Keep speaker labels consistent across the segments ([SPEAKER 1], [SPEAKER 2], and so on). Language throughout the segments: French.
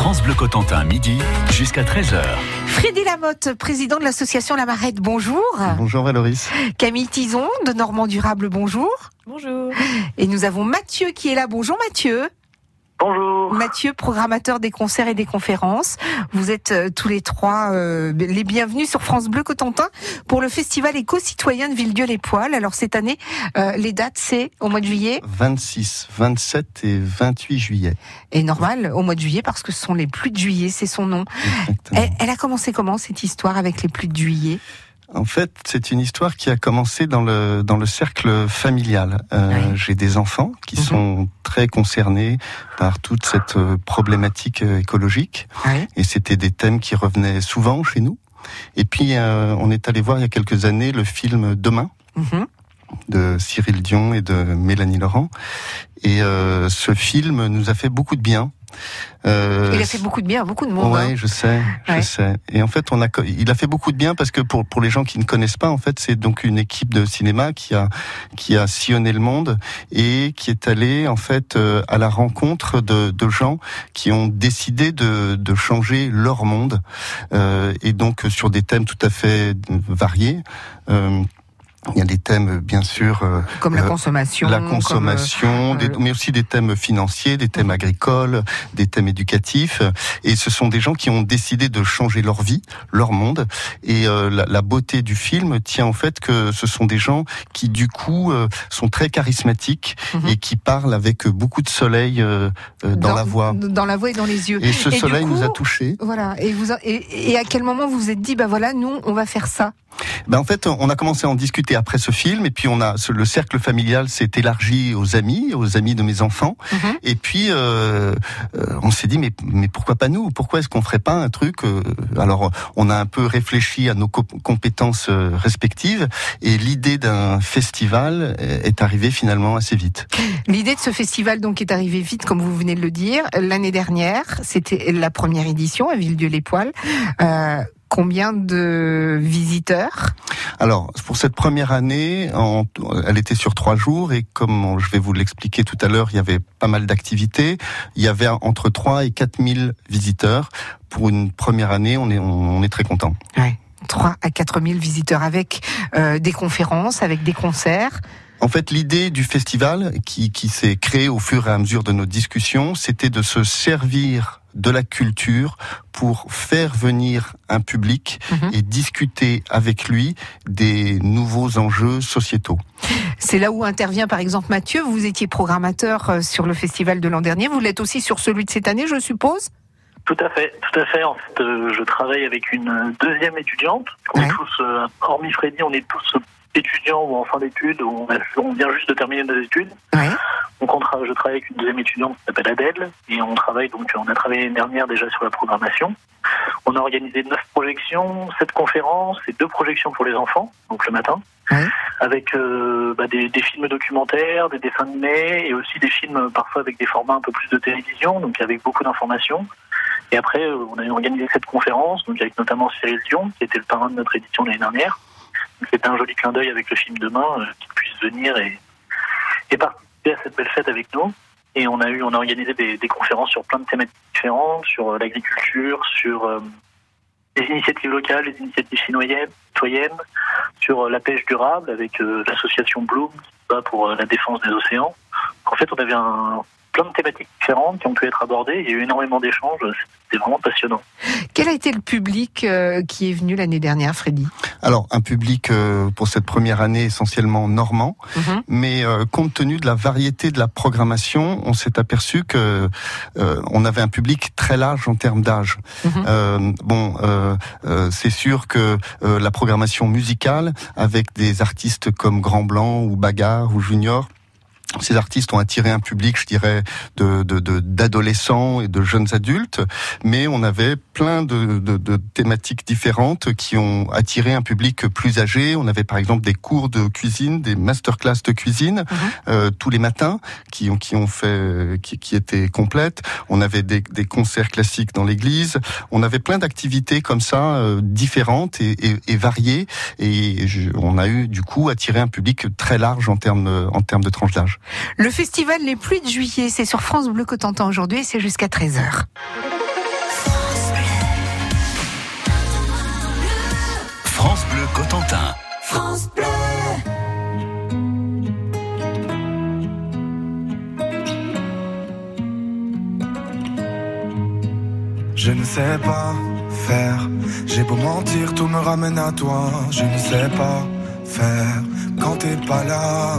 [SPEAKER 1] France Bleu Cotentin, midi jusqu'à 13h.
[SPEAKER 2] Frédéric Lamotte, président de l'association La Marette, bonjour.
[SPEAKER 3] Bonjour Valoris.
[SPEAKER 2] Camille Tison de Normand Durable, bonjour.
[SPEAKER 4] Bonjour.
[SPEAKER 2] Et nous avons Mathieu qui est là. Bonjour Mathieu.
[SPEAKER 5] Bonjour.
[SPEAKER 2] Mathieu, programmateur des concerts et des conférences. Vous êtes euh, tous les trois euh, les bienvenus sur France Bleu Cotentin pour le festival éco-citoyen de Villedieu-les-Poils. Alors cette année, euh, les dates c'est au mois de juillet
[SPEAKER 3] 26, 27 et 28 juillet.
[SPEAKER 2] Et normal, au mois de juillet parce que ce sont les pluies de juillet, c'est son nom. Elle a commencé comment cette histoire avec les pluies de juillet?
[SPEAKER 3] En fait, c'est une histoire qui a commencé dans le dans le cercle familial. Euh,
[SPEAKER 2] Oui.
[SPEAKER 3] J'ai des enfants qui
[SPEAKER 2] Mhm.
[SPEAKER 3] sont très concernés par toute cette euh, problématique euh, écologique,
[SPEAKER 2] Oui.
[SPEAKER 3] et c'était des thèmes qui revenaient souvent chez nous. Et puis, euh, on est allé voir il y a quelques années le film Demain
[SPEAKER 2] Mhm.
[SPEAKER 3] De Cyril Dion et de Mélanie Laurent. Et euh, ce film nous a fait beaucoup de bien. Euh,
[SPEAKER 2] Il a fait beaucoup de bien à beaucoup de monde.
[SPEAKER 3] Ouais,
[SPEAKER 2] hein.
[SPEAKER 3] je sais, je
[SPEAKER 2] Ouais.
[SPEAKER 3] sais. Et en fait, on a, il a fait beaucoup de bien parce que pour pour les gens qui ne connaissent pas, en fait, c'est donc une équipe de cinéma qui a qui a sillonné le monde et qui est allé en fait euh, à la rencontre de, de gens qui ont décidé de de changer leur monde euh, et donc euh, sur des thèmes tout à fait variés. Il y a des thèmes, bien sûr, euh,
[SPEAKER 2] Comme la
[SPEAKER 3] euh,
[SPEAKER 2] consommation.
[SPEAKER 3] la
[SPEAKER 2] comme, euh,
[SPEAKER 3] consommation, des-
[SPEAKER 2] euh,
[SPEAKER 3] mais aussi des thèmes financiers, des thèmes agricoles, des thèmes éducatifs. Et ce sont des gens qui ont décidé de changer leur vie, leur monde. Et euh, la, la beauté du film tient au fait que ce sont des gens qui, du coup, euh, sont très charismatiques
[SPEAKER 2] Mhm.
[SPEAKER 3] et qui parlent avec beaucoup de soleil euh, euh, dans, la voix.
[SPEAKER 2] Dans la voix et dans les yeux.
[SPEAKER 3] Et ce
[SPEAKER 2] Et
[SPEAKER 3] soleil nous a touchés.
[SPEAKER 2] Voilà. Et vous et, et à quel moment vous vous êtes dit bah voilà nous on va faire ça.
[SPEAKER 3] Ben en fait, on a commencé à en discuter après ce film, et puis on a le cercle familial s'est élargi aux amis, aux amis de mes enfants,
[SPEAKER 2] Mhm.
[SPEAKER 3] et puis euh, euh, on s'est dit mais mais pourquoi pas nous? Pourquoi est-ce qu'on ferait pas un truc euh, Alors on a un peu réfléchi à nos co- compétences euh, respectives, et l'idée d'un festival est arrivée finalement assez vite.
[SPEAKER 2] L'idée de ce festival donc est arrivée vite comme vous venez de le dire l'année dernière. C'était la première édition à Villedieu-les-Poils. Euh, combien de visiteurs?
[SPEAKER 3] Alors, pour cette première année, en- elle était sur trois jours et comme je vais vous l'expliquer tout à l'heure, il y avait pas mal d'activités. Il y avait entre 3 et 4 000 visiteurs. Pour une première année, on est, on, on est très content.
[SPEAKER 2] 3 à 4 000 visiteurs avec euh, des conférences, avec des concerts.
[SPEAKER 3] En fait, l'idée du festival, qui, qui s'est créée au fur et à mesure de nos discussions, c'était de se servir de la culture pour faire venir un public
[SPEAKER 2] Mhm.
[SPEAKER 3] et discuter avec lui des nouveaux enjeux sociétaux.
[SPEAKER 2] C'est là où intervient par exemple Mathieu. Vous étiez programmateur euh, sur le festival de l'an dernier. Vous l'êtes aussi sur celui de cette année, je suppose?
[SPEAKER 5] Tout à fait, tout à fait. En fait, euh, je travaille avec une deuxième étudiante. On
[SPEAKER 2] Ouais.
[SPEAKER 5] est tous, euh, hormis Freddy, on est tous étudiants ou en fin d'études. ou On, on vient juste de terminer nos études.
[SPEAKER 2] Ouais.
[SPEAKER 5] Donc, on je travaille avec une deuxième étudiante qui s'appelle Adèle, et on travaille donc, on a travaillé l'année dernière déjà sur la programmation. On a organisé neuf projections, sept conférences et deux projections pour les enfants, donc le matin,
[SPEAKER 2] Ouais.
[SPEAKER 5] avec euh, bah, des, des films documentaires, des dessins animés et aussi des films parfois avec des formats un peu plus de télévision, donc avec beaucoup d'informations. Et après, euh, on a organisé cette conférence, donc avec notamment Cyril Dion, qui était le parrain de notre édition l'année dernière. C'était un joli clin d'œil avec le film Demain, euh, qu'il puisse venir et, et participer à cette belle fête avec nous. Et on a eu, on a organisé des, conférences sur plein de thématiques différentes, sur euh, l'agriculture, sur euh, les initiatives locales, les initiatives citoyennes, sur euh, la pêche durable avec l'association Bloom qui bat pour la défense des océans. En fait, on avait un, plein de thématiques différentes qui ont pu être abordées. Il y a eu énormément d'échanges. C'était vraiment passionnant.
[SPEAKER 2] Quel a été le public euh, qui est venu l'année dernière, Freddy?
[SPEAKER 3] Alors, un public euh, pour cette première année essentiellement normand,
[SPEAKER 2] Mhm.
[SPEAKER 3] mais euh, compte tenu de la variété de la programmation, on s'est aperçu que euh, on avait un public très large en termes d'âge.
[SPEAKER 2] Mhm.
[SPEAKER 3] Euh, bon, euh, euh, c'est sûr que euh, la programmation musicale, avec des artistes comme Grand Blanc ou Bagarre ou Junior, ces artistes ont attiré un public, je dirais, de de- de- d'adolescents et de jeunes adultes, mais on avait plein de, de- de thématiques différentes qui ont attiré un public plus âgé. On avait par exemple des cours de cuisine, des masterclass de cuisine euh, tous les matins qui ont qui ont fait qui, qui étaient complètes. On avait des, des concerts classiques dans l'église. On avait plein d'activités comme ça euh, différentes et, et, et variées. Et je- on a eu du coup attiré un public très large en termes en termes de tranche d'âge.
[SPEAKER 2] Le festival Les Pluies de Juillet, c'est sur France Bleu Cotentin aujourd'hui et c'est jusqu'à 13h. France Bleu Cotentin. France Bleu.
[SPEAKER 4] Je ne sais pas faire, j'ai beau mentir, tout me ramène à toi. Je ne sais pas faire quand t'es pas là.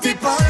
[SPEAKER 4] T'es pas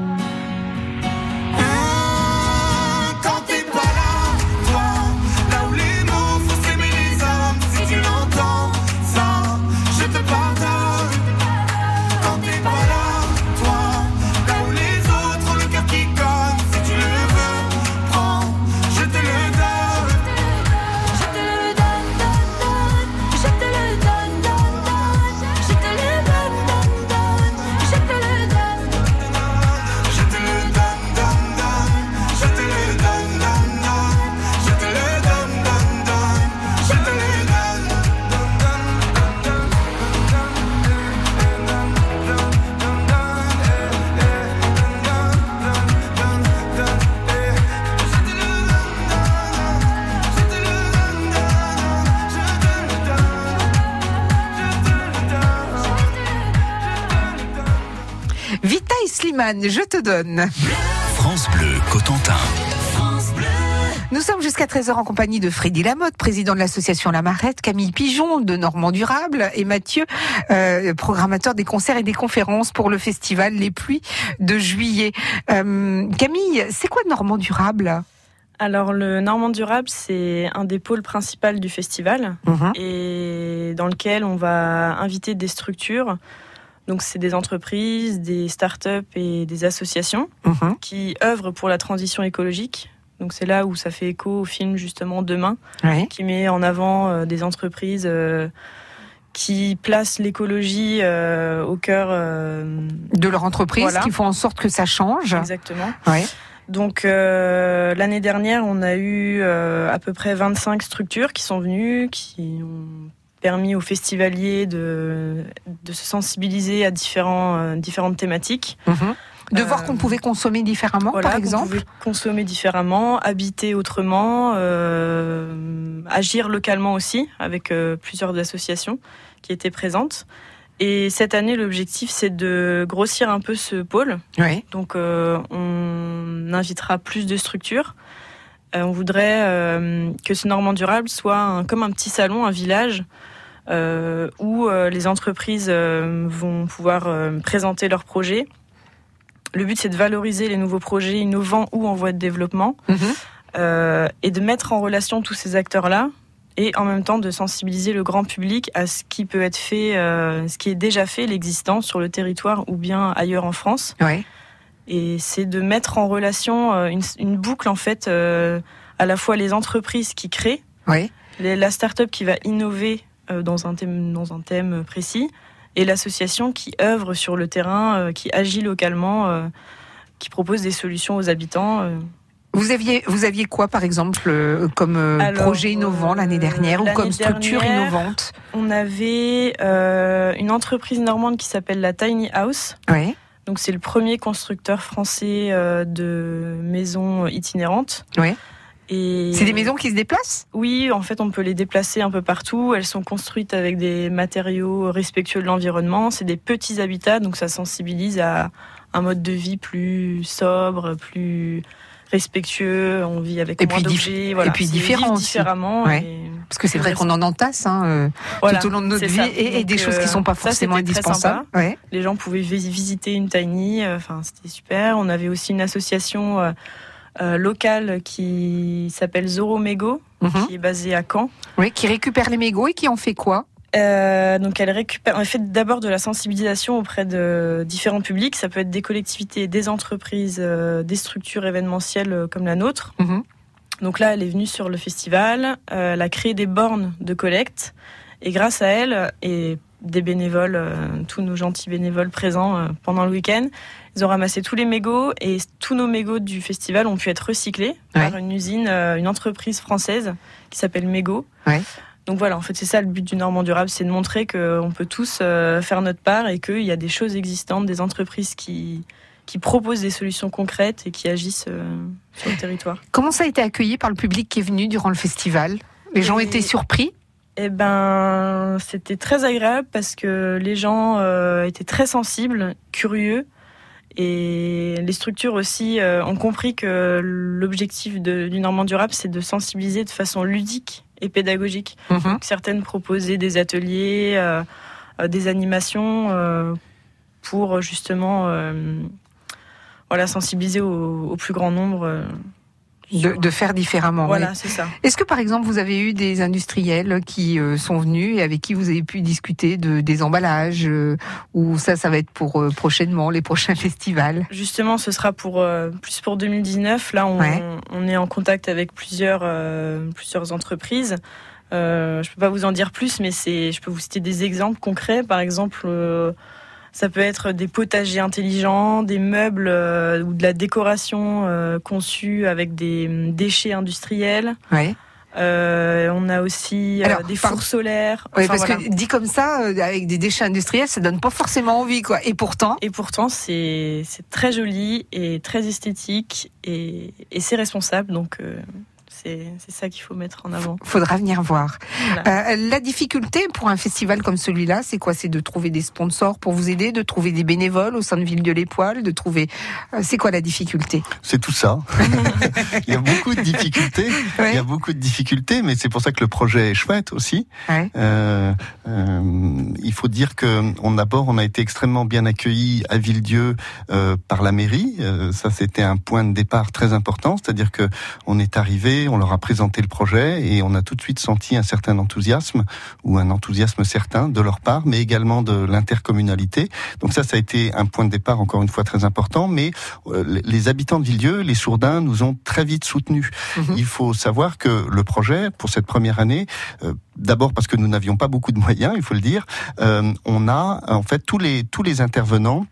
[SPEAKER 4] Je te donne.
[SPEAKER 1] France Bleu Cotentin.
[SPEAKER 2] Nous sommes jusqu'à 13h en compagnie de Freddy Lamotte, président de l'association La Marette, Camille Pigeon de Normand Durable et Mathieu, euh, programmateur des concerts et des conférences pour le festival Les Pluies de juillet. Euh, Camille, c'est quoi Normand Durable?
[SPEAKER 6] Alors, le Normand Durable, c'est un des pôles principaux du festival
[SPEAKER 2] Mhm.
[SPEAKER 6] et dans lequel on va inviter des structures. Donc, c'est des entreprises, des start-up et des associations
[SPEAKER 2] Mhm.
[SPEAKER 6] qui œuvrent pour la transition écologique. Donc, c'est là où ça fait écho au film justement Demain,
[SPEAKER 2] Ouais.
[SPEAKER 6] qui met en avant euh, des entreprises euh, qui placent l'écologie euh, au cœur.
[SPEAKER 2] De leur entreprise,
[SPEAKER 6] Voilà.
[SPEAKER 2] qui font en sorte que ça change.
[SPEAKER 6] exactement.
[SPEAKER 2] Ouais.
[SPEAKER 6] Donc euh, l'année dernière, on a eu euh, à peu près 25 structures qui sont venues, qui ont permis aux festivaliers de, de se sensibiliser à différents, euh, différentes thématiques.
[SPEAKER 2] Mhm. De
[SPEAKER 6] Euh,
[SPEAKER 2] voir qu'on pouvait consommer différemment,
[SPEAKER 6] Voilà,
[SPEAKER 2] par exemple.
[SPEAKER 6] consommer différemment, habiter autrement, euh, agir localement aussi, avec euh, plusieurs associations qui étaient présentes. Et cette année, l'objectif, c'est de grossir un peu ce pôle.
[SPEAKER 2] Ouais.
[SPEAKER 6] Donc, euh, on invitera plus de structures. Euh, on voudrait euh, que ce Normand durable soit un- comme un petit salon, un village, euh, où les entreprises vont pouvoir présenter leurs projets. Le but, c'est de valoriser les nouveaux projets innovants ou en voie de développement
[SPEAKER 2] Mhm.
[SPEAKER 6] euh, et de mettre en relation tous ces acteurs-là et en même temps de sensibiliser le grand public à ce qui peut être fait, euh, ce qui est déjà fait, l'existant sur le territoire ou bien ailleurs en France.
[SPEAKER 2] Ouais.
[SPEAKER 6] Et c'est de mettre en relation euh, une, une boucle en fait euh, à la fois les entreprises qui créent,
[SPEAKER 2] Ouais.
[SPEAKER 6] les- la start-up qui va innover euh, dans un thème dans un thème précis et l'association qui œuvre sur le terrain, qui agit localement, qui propose des solutions aux habitants.
[SPEAKER 2] Vous aviez, vous aviez quoi, par exemple, euh, comme euh,
[SPEAKER 6] Alors,
[SPEAKER 2] projet innovant
[SPEAKER 6] euh,
[SPEAKER 2] l'année dernière ou comme structure
[SPEAKER 6] dernière,
[SPEAKER 2] innovante?
[SPEAKER 6] On avait une entreprise normande qui s'appelle la Tiny House.
[SPEAKER 2] Oui.
[SPEAKER 6] Donc c'est le premier constructeur français euh, de maisons itinérantes. Et
[SPEAKER 2] C'est des maisons qui se déplacent?
[SPEAKER 6] Oui, en fait, on peut les déplacer un peu partout. Elles sont construites avec des matériaux respectueux de l'environnement. C'est des petits habitats, donc ça sensibilise à un mode de vie plus sobre, plus respectueux. On vit avec
[SPEAKER 2] Et
[SPEAKER 6] moins d'objets. Voilà.
[SPEAKER 2] et puis différent
[SPEAKER 6] différemment.
[SPEAKER 2] Ouais.
[SPEAKER 6] et-
[SPEAKER 2] Parce que c'est vrai qu'on en entasse hein, euh,
[SPEAKER 6] voilà,
[SPEAKER 2] tout au long de notre vie
[SPEAKER 6] ça.
[SPEAKER 2] et,
[SPEAKER 6] Donc,
[SPEAKER 2] des choses qui
[SPEAKER 6] euh,
[SPEAKER 2] sont pas forcément indispensables. Ouais.
[SPEAKER 6] Les gens pouvaient vis- visiter une tiny, euh, enfin c'était super. On avait aussi une association euh, locale qui s'appelle Zoro Mego,
[SPEAKER 2] Mhm.
[SPEAKER 6] qui est basée à Caen.
[SPEAKER 2] Oui, qui récupère les mégots et qui en fait quoi?
[SPEAKER 6] Euh, donc elle récupère, elle fait d'abord de la sensibilisation auprès de différents publics. Ça peut être des collectivités, des entreprises, euh, des structures événementielles euh, comme la nôtre.
[SPEAKER 2] Mhm.
[SPEAKER 6] Donc là, elle est venue sur le festival. euh, elle a créé des bornes de collecte et grâce à elle et des bénévoles, tous nos gentils bénévoles présents pendant le week-end, ils ont ramassé tous les mégots et tous nos mégots du festival ont pu être recyclés par une usine, une entreprise française qui s'appelle Mégo.
[SPEAKER 2] Ouais.
[SPEAKER 6] Donc voilà, en fait, c'est ça le but du Normand durable, c'est de montrer qu'on peut tous euh, faire notre part et qu'il y a des choses existantes, des entreprises qui, qui proposent des solutions concrètes et qui agissent euh, sur le territoire.
[SPEAKER 2] Comment ça a été accueilli par le public qui est venu durant le festival? Les gens
[SPEAKER 6] Et-
[SPEAKER 2] étaient surpris?
[SPEAKER 6] Eh ben, c'était très agréable parce que les gens euh, étaient très sensibles, curieux. Et les structures aussi euh, ont compris que l'objectif du Normand durable, c'est de sensibiliser de façon ludique et pédagogique.
[SPEAKER 2] Mhm.
[SPEAKER 6] Donc, certaines proposaient des ateliers, euh, euh, des animations euh, pour justement voilà, sensibiliser au, au plus grand nombre.
[SPEAKER 2] De, faire différemment.
[SPEAKER 6] Voilà, c'est ça.
[SPEAKER 2] Est-ce que par exemple vous avez eu des industriels qui euh, sont venus et avec qui vous avez pu discuter de des emballages euh, ou ça ça va être pour euh, prochainement les prochains festivals?
[SPEAKER 6] Justement, ce sera pour plus pour 2019. Là, on,
[SPEAKER 2] Ouais.
[SPEAKER 6] on est en contact avec plusieurs plusieurs entreprises. Euh, je peux pas vous en dire plus, mais c'est, je peux vous citer des exemples concrets. Par exemple, ça peut être des potagers intelligents, des meubles euh, ou de la décoration euh, conçue avec des hum, déchets industriels.
[SPEAKER 2] Ouais.
[SPEAKER 6] Euh, on a aussi
[SPEAKER 2] Alors,
[SPEAKER 6] des
[SPEAKER 2] par-
[SPEAKER 6] fours solaires.
[SPEAKER 2] Oui, parce
[SPEAKER 6] voilà.
[SPEAKER 2] que dit comme ça, avec des déchets industriels, ça donne pas forcément envie, quoi. Et pourtant,
[SPEAKER 6] Et pourtant, c'est très joli et très esthétique et, et c'est responsable. Donc, c'est ça qu'il faut mettre en avant.
[SPEAKER 2] faudra venir voir.
[SPEAKER 6] Voilà.
[SPEAKER 2] Euh, la difficulté pour un festival comme celui-là, c'est quoi? C'est de trouver des sponsors pour vous aider, de trouver des bénévoles au sein de Ville de l'Époile, de trouver. euh, c'est quoi la difficulté?
[SPEAKER 3] C'est tout ça. il y a beaucoup de difficultés.
[SPEAKER 2] Ouais.
[SPEAKER 3] Il y a beaucoup de difficultés, mais c'est pour ça que le projet est chouette aussi.
[SPEAKER 2] Ouais.
[SPEAKER 3] Euh, euh, il faut dire que on d'abord on a été extrêmement bien accueillis à Villedieu euh, par la mairie. Euh, ça c'était un point de départ très important, c'est-à-dire que on est arrivé, on leur a présenté le projet et on a tout de suite senti un certain enthousiasme ou un enthousiasme certain de leur part, mais également de l'intercommunalité. Donc ça ça a été un point de départ encore une fois très important, mais euh, les- habitants de Villedieu, les Sourdins nous ont très vite soutenus.
[SPEAKER 2] Mhm.
[SPEAKER 3] Il faut savoir que le projet pour cette première année euh, D'abord parce que nous n'avions pas beaucoup de moyens, il faut le dire. Euh, on a en fait tous les tous les intervenants.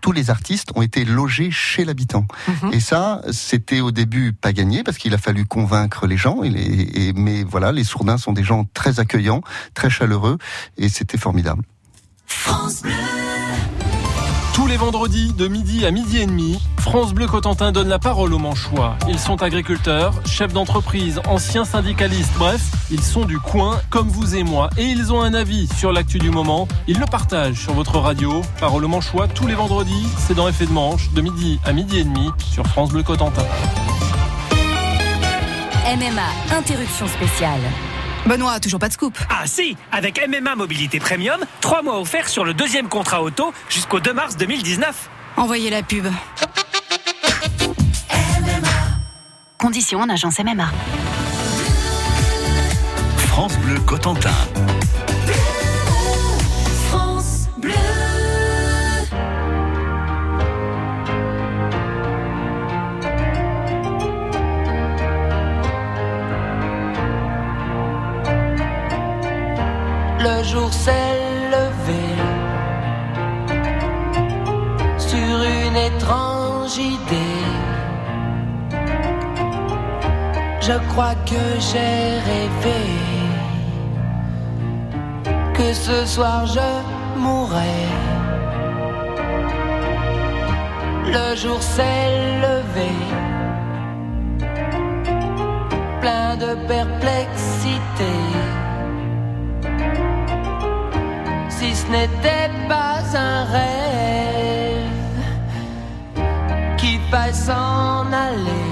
[SPEAKER 3] Tous les artistes ont été logés chez l'habitant.
[SPEAKER 2] Mhm.
[SPEAKER 3] Et ça, c'était au début pas gagné parce qu'il a fallu convaincre les gens. Et les- et- mais voilà, les sourdins sont des gens très accueillants, très chaleureux, et c'était formidable
[SPEAKER 7] les vendredis de midi à midi et demi, France Bleu Cotentin donne la parole aux Manchois. Ils sont agriculteurs, chefs d'entreprise, anciens syndicalistes, bref, ils sont du coin comme vous et moi et ils ont un avis sur l'actu du moment. Ils le partagent sur votre radio. Parole aux Manchois tous les vendredis, c'est dans Effet de Manche de midi à midi et demi sur France Bleu Cotentin.
[SPEAKER 8] MMA, interruption spéciale.
[SPEAKER 9] Benoît, toujours pas de scoop.
[SPEAKER 10] Ah si, avec MMA Mobilité Premium, trois mois offerts sur le deuxième contrat auto jusqu'au 2 mars 2019.
[SPEAKER 9] Envoyez la pub.
[SPEAKER 8] Conditions en agence MMA.
[SPEAKER 1] France Bleu Cotentin.
[SPEAKER 11] Le jour s'est levé sur une étrange idée. Je crois que j'ai rêvé que ce soir je mourrais. Le jour s'est levé, plein de perplexité si ce n'était pas un rêve qui va s'en aller.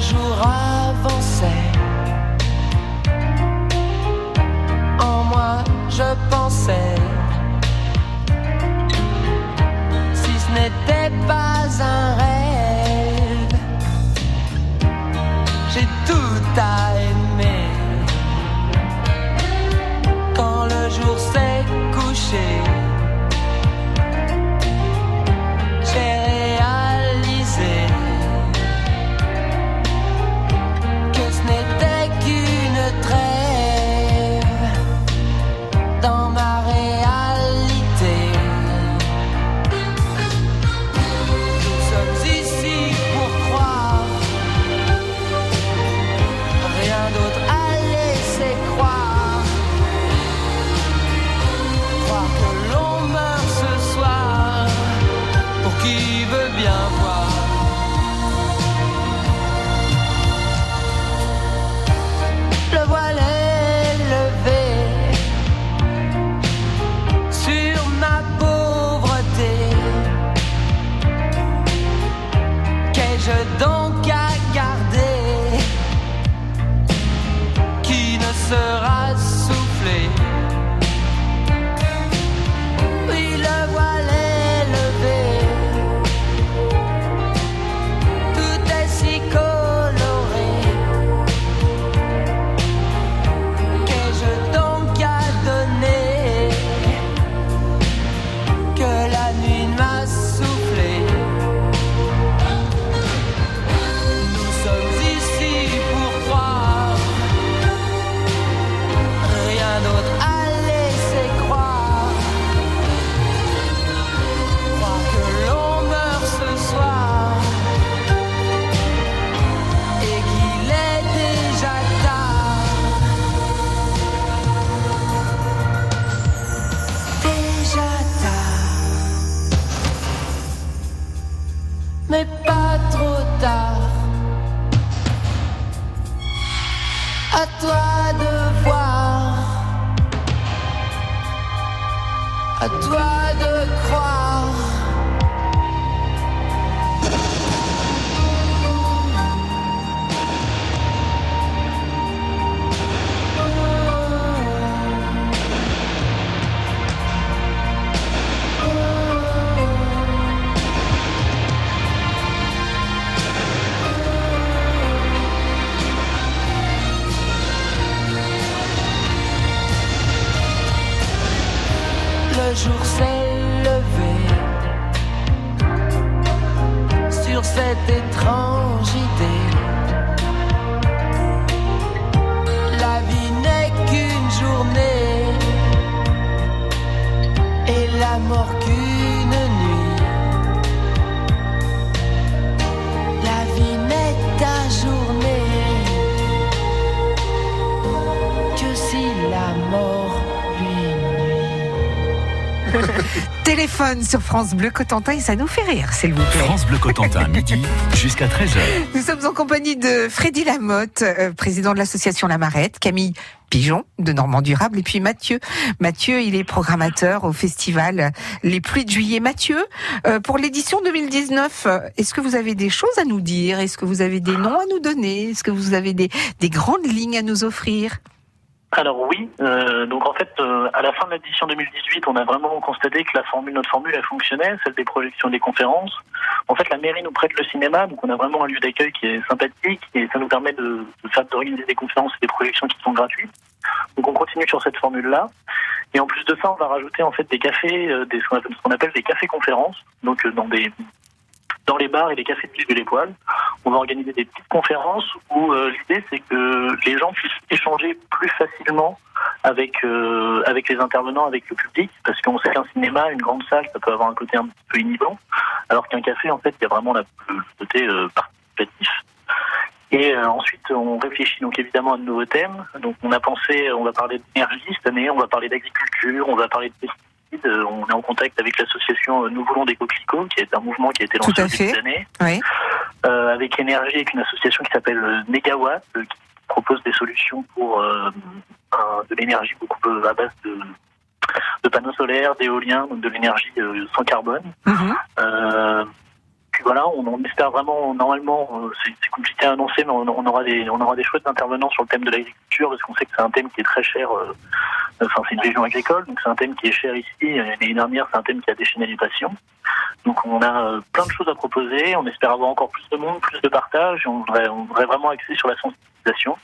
[SPEAKER 11] jour avant ça. toi de croire.
[SPEAKER 2] téléphone sur France Bleu Cotentin et ça nous fait rire, s'il vous plaît.
[SPEAKER 1] France Bleu Cotentin, midi jusqu'à 13h.
[SPEAKER 2] Nous sommes en compagnie de Freddy Lamotte, euh, président de l'association La Marette, Camille Pigeon de Normand Durable et puis Mathieu. Mathieu, il est programmateur au festival Les Pluies de Juillet. Mathieu, euh, pour l'édition 2019, euh, est-ce que vous avez des choses à nous dire? Est-ce que vous avez des noms à nous donner? Est-ce que vous avez des, des grandes lignes à nous offrir?
[SPEAKER 5] Alors oui, euh, donc en fait, euh, à la fin de l'édition 2018, on a vraiment constaté que la formule, notre formule, elle fonctionnait, celle des projections des conférences. En fait, la mairie nous prête le cinéma, donc on a vraiment un lieu d'accueil qui est sympathique et ça nous permet de, de faire d'organiser des conférences et des projections qui sont gratuites. Donc on continue sur cette formule-là. Et en plus de ça, on va rajouter en fait des cafés, euh, des, ce qu'on appelle- ce qu'on appelle des cafés conférences, donc euh, dans des dans les bars et les cafés de l'Étoile. On va organiser des petites conférences où euh, l'idée c'est que les gens puissent échanger plus facilement avec euh, avec les intervenants, avec le public, parce qu'on sait qu'un cinéma, une grande salle, ça peut avoir un côté un petit peu inhibant, alors qu'un café, en fait, il y a vraiment le côté euh, participatif. Et ensuite, on réfléchit donc évidemment à de nouveaux thèmes. Donc, on a pensé, on va parler d'énergie cette année, on va parler d'agriculture, on va parler de pesticides. Euh, On est en contact avec l'association euh, Nous voulons des coquelicots, qui est un mouvement qui a été lancé
[SPEAKER 2] Tout à
[SPEAKER 5] au début
[SPEAKER 2] fait.
[SPEAKER 5] de l'année
[SPEAKER 2] Oui.
[SPEAKER 5] euh, avec énergie, avec une association qui s'appelle euh, Negawatt, euh, qui propose des solutions pour euh, un- de l'énergie beaucoup à base de, de panneaux solaires, d'éoliens, donc de l'énergie sans carbone.
[SPEAKER 2] Mhm.
[SPEAKER 5] Euh, puis voilà, on, espère vraiment, normalement, euh, c'est compliqué à annoncer, mais on, aura des, on aura chouettes intervenants sur le thème de l'agriculture, parce qu'on sait que c'est un thème qui est très cher. euh, Enfin, c'est une région agricole, donc c'est un thème qui est cher ici. L'année dernière, c'est un thème qui a déchaîné les passions. Donc on a euh, plein de choses à proposer. On espère avoir encore plus de monde, plus de partage. On voudrait, vraiment axer sur la sensibilisation.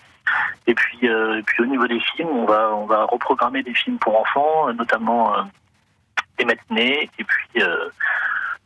[SPEAKER 5] Et puis, au niveau des films, on va, reprogrammer des films pour enfants, notamment des matinées. Et puis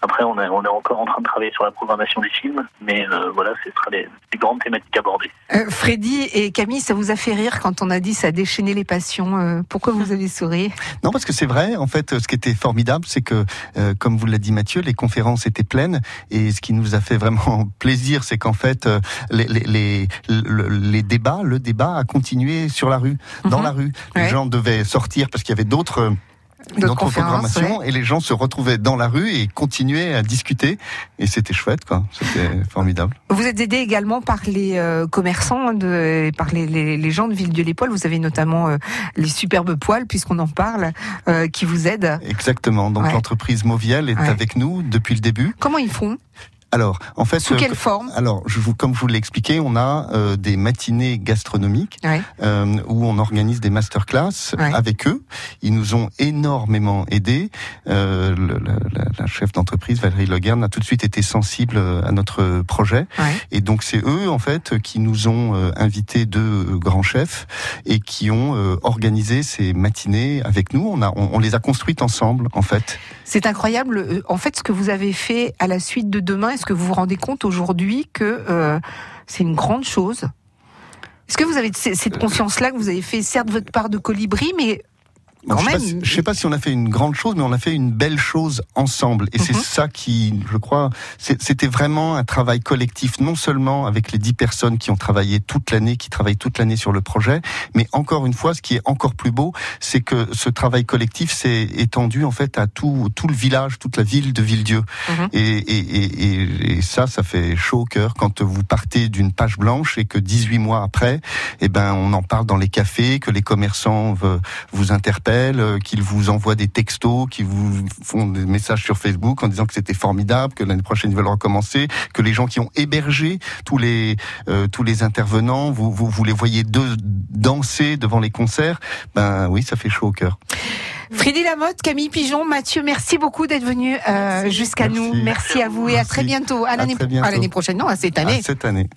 [SPEAKER 5] après, on, est on est encore en train de travailler sur la programmation des films. Mais euh, voilà, ce sera les, les grandes thématiques abordées.
[SPEAKER 2] Euh, Freddy et Camille, ça vous a fait rire quand on a dit ça a déchaîné les passions. euh, pourquoi vous avez souri?
[SPEAKER 3] Non, parce que c'est vrai. En fait, ce qui était formidable, c'est que, euh, comme vous l'a dit Mathieu, les conférences étaient pleines. Et ce qui nous a fait vraiment plaisir, c'est qu'en fait, euh, les, les, les, le- les débats, le débat a continué sur la rue, dans
[SPEAKER 2] Mhm.
[SPEAKER 3] la rue. Les
[SPEAKER 2] Ouais.
[SPEAKER 3] gens devaient sortir parce qu'il y avait d'autres.
[SPEAKER 2] D'autres
[SPEAKER 3] Notre et les gens se retrouvaient dans la rue et continuaient à discuter et c'était chouette quoi c'était formidable
[SPEAKER 2] Vous êtes aidé également par les euh, commerçants, de, par les, les, les gens de Ville-de-l'Épaule. Vous avez notamment euh, les superbes poils, puisqu'on en parle, euh, qui vous aident.
[SPEAKER 3] exactement donc
[SPEAKER 2] Ouais.
[SPEAKER 3] l'entreprise Moviel est
[SPEAKER 2] Ouais.
[SPEAKER 3] avec nous depuis le début
[SPEAKER 2] Comment ils font?
[SPEAKER 3] Alors en fait
[SPEAKER 2] Sous
[SPEAKER 3] euh,
[SPEAKER 2] quelle forme
[SPEAKER 3] alors je vous comme je vous l'ai expliqué on a euh, des matinées gastronomiques
[SPEAKER 2] Ouais.
[SPEAKER 3] euh, où on organise des masterclass
[SPEAKER 2] Ouais.
[SPEAKER 3] avec eux. Ils nous ont énormément aidés. Euh, le- la, la- chef d'entreprise Valérie Legern a tout de suite été sensible euh, à notre projet.
[SPEAKER 2] Ouais.
[SPEAKER 3] Et donc c'est eux en fait qui nous ont euh, invités deux grands chefs et qui ont euh, organisé ces matinées avec nous. On a on, on les a construites ensemble en fait.
[SPEAKER 2] C'est incroyable. En fait, ce que vous avez fait à la suite de demain, est-ce que vous vous rendez compte aujourd'hui que euh, c'est une grande chose. Est-ce que vous avez cette conscience-là que vous avez fait, certes, votre part de colibri, mais Quand
[SPEAKER 3] je, sais si, je sais pas si on a fait une grande chose, mais on a fait une belle chose ensemble. Et c'est
[SPEAKER 2] Mhm.
[SPEAKER 3] ça qui, je crois, c'était vraiment un travail collectif, non seulement avec les dix personnes qui ont travaillé toute l'année, qui travaillent toute l'année sur le projet, mais encore une fois, ce qui est encore plus beau, c'est que ce travail collectif s'est étendu en fait à tout, tout le village, toute la ville de Villedieu.
[SPEAKER 2] Mhm.
[SPEAKER 3] Et, et, et, et, et ça, ça fait chaud au cœur quand vous partez d'une page blanche et que 18 mois après, eh ben, on en parle dans les cafés, que les commerçants vous interpellent, euh, qu'ils vous envoient des textos, qu'ils vous font des messages sur Facebook en disant que c'était formidable, que l'année prochaine ils veulent recommencer, que les gens qui ont hébergé tous les euh, tous les intervenants, vous, vous vous les voyez deux danser devant les concerts, ben oui, ça fait chaud au cœur.
[SPEAKER 2] Freddy Lamotte, Camille Pigeon, Mathieu, merci beaucoup d'être venus euh, jusqu'à nous. Merci à vous et à très
[SPEAKER 3] Merci.
[SPEAKER 2] bientôt. À
[SPEAKER 3] À
[SPEAKER 2] l'année
[SPEAKER 3] très bientôt.
[SPEAKER 2] à l'année prochaine, non, à cette année.
[SPEAKER 3] À cette année.